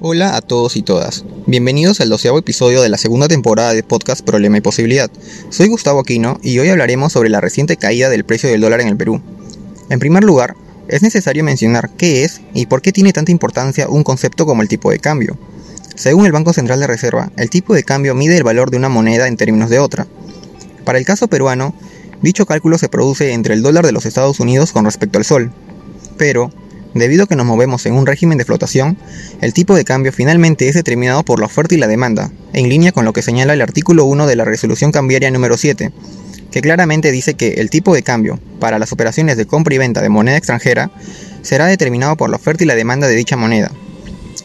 Hola a todos y todas. Bienvenidos al doceavo episodio de la segunda temporada de podcast Problema y Posibilidad. Soy Gustavo Aquino y hoy hablaremos sobre la reciente caída del precio del dólar en el Perú. En primer lugar, es necesario mencionar qué es y por qué tiene tanta importancia un concepto como el tipo de cambio. Según el Banco Central de Reserva, el tipo de cambio mide el valor de una moneda en términos de otra. Para el caso peruano, dicho cálculo se produce entre el dólar de los Estados Unidos con respecto al sol. Pero, Debido a que nos movemos en un régimen de flotación, el tipo de cambio finalmente es determinado por la oferta y la demanda, en línea con lo que señala el artículo 1 de la resolución cambiaria número 7, que claramente dice que el tipo de cambio para las operaciones de compra y venta de moneda extranjera será determinado por la oferta y la demanda de dicha moneda.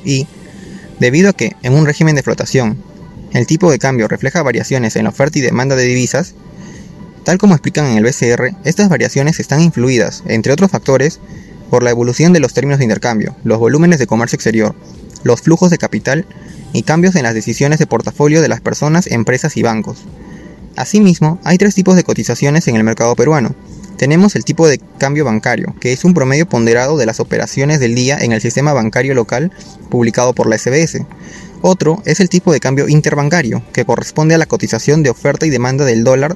Y, debido a que en un régimen de flotación, el tipo de cambio refleja variaciones en la oferta y demanda de divisas, tal como explican en el BCR, estas variaciones están influidas, entre otros factores, por la evolución de los términos de intercambio, los volúmenes de comercio exterior, los flujos de capital y cambios en las decisiones de portafolio de las personas, empresas y bancos. Asimismo, hay tres tipos de cotizaciones en el mercado peruano. Tenemos el tipo de cambio bancario, que es un promedio ponderado de las operaciones del día en el sistema bancario local publicado por la SBS. Otro es el tipo de cambio interbancario, que corresponde a la cotización de oferta y demanda del dólar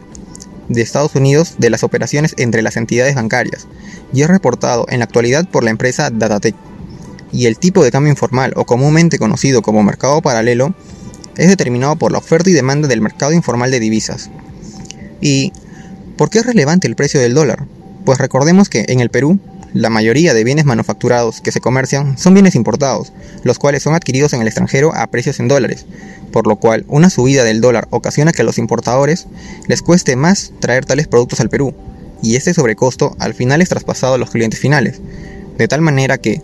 de Estados Unidos de las operaciones entre las entidades bancarias y es reportado en la actualidad por la empresa Datatec. Y el tipo de cambio informal o comúnmente conocido como mercado paralelo es determinado por la oferta y demanda del mercado informal de divisas. ¿Y por qué es relevante el precio del dólar? Pues recordemos que en el Perú la mayoría de bienes manufacturados que se comercian son bienes importados, los cuales son adquiridos en el extranjero a precios en dólares, por lo cual una subida del dólar ocasiona que a los importadores les cueste más traer tales productos al Perú, y este sobrecosto al final es traspasado a los clientes finales, de tal manera que,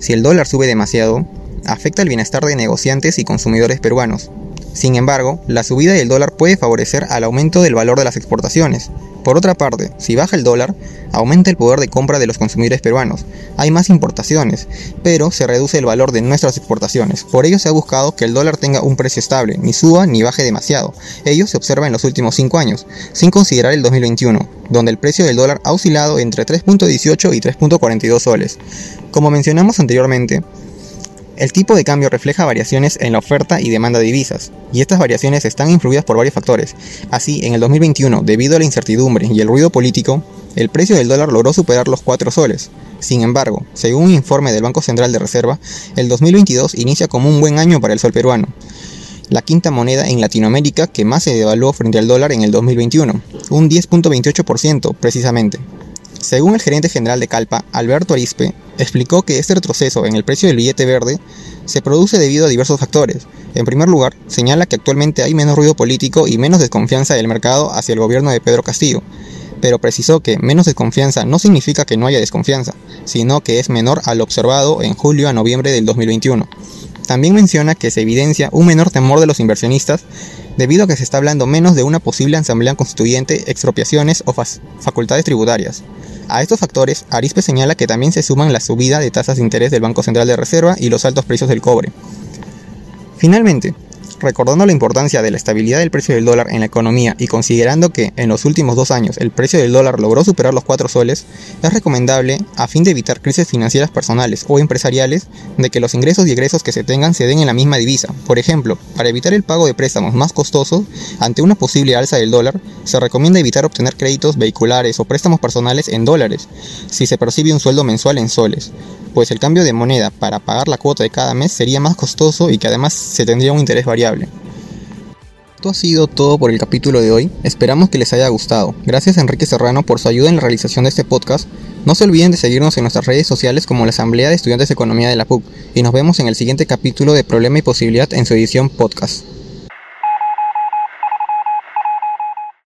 si el dólar sube demasiado, afecta el bienestar de negociantes y consumidores peruanos. Sin embargo, la subida del dólar puede favorecer al aumento del valor de las exportaciones, por otra parte, si baja el dólar, aumenta el poder de compra de los consumidores peruanos. Hay más importaciones, pero se reduce el valor de nuestras exportaciones. Por ello se ha buscado que el dólar tenga un precio estable, ni suba ni baje demasiado. Ello se observa en los últimos 5 años, sin considerar el 2021, donde el precio del dólar ha oscilado entre 3.18 y 3.42 soles. Como mencionamos anteriormente, el tipo de cambio refleja variaciones en la oferta y demanda de divisas, y estas variaciones están influidas por varios factores. Así, en el 2021, debido a la incertidumbre y el ruido político, el precio del dólar logró superar los 4 soles. Sin embargo, según un informe del Banco Central de Reserva, el 2022 inicia como un buen año para el sol peruano, la quinta moneda en Latinoamérica que más se devaluó frente al dólar en el 2021, un 10.28% precisamente. Según el gerente general de Calpa, Alberto Arispe, explicó que este retroceso en el precio del billete verde se produce debido a diversos factores. En primer lugar, señala que actualmente hay menos ruido político y menos desconfianza del mercado hacia el gobierno de Pedro Castillo, pero precisó que menos desconfianza no significa que no haya desconfianza, sino que es menor al observado en julio a noviembre del 2021. También menciona que se evidencia un menor temor de los inversionistas debido a que se está hablando menos de una posible asamblea constituyente, expropiaciones o facultades tributarias. A estos factores, Arispe señala que también se suman la subida de tasas de interés del Banco Central de Reserva y los altos precios del cobre. Finalmente, Recordando la importancia de la estabilidad del precio del dólar en la economía y considerando que en los últimos dos años el precio del dólar logró superar los 4 soles, es recomendable, a fin de evitar crisis financieras personales o empresariales, de que los ingresos y egresos que se tengan se den en la misma divisa. Por ejemplo, para evitar el pago de préstamos más costosos ante una posible alza del dólar, se recomienda evitar obtener créditos vehiculares o préstamos personales en dólares, si se percibe un sueldo mensual en soles pues el cambio de moneda para pagar la cuota de cada mes sería más costoso y que además se tendría un interés variable. Esto ha sido todo por el capítulo de hoy, esperamos que les haya gustado. Gracias Enrique Serrano por su ayuda en la realización de este podcast. No se olviden de seguirnos en nuestras redes sociales como la Asamblea de Estudiantes de Economía de la PUC y nos vemos en el siguiente capítulo de Problema y Posibilidad en su edición podcast.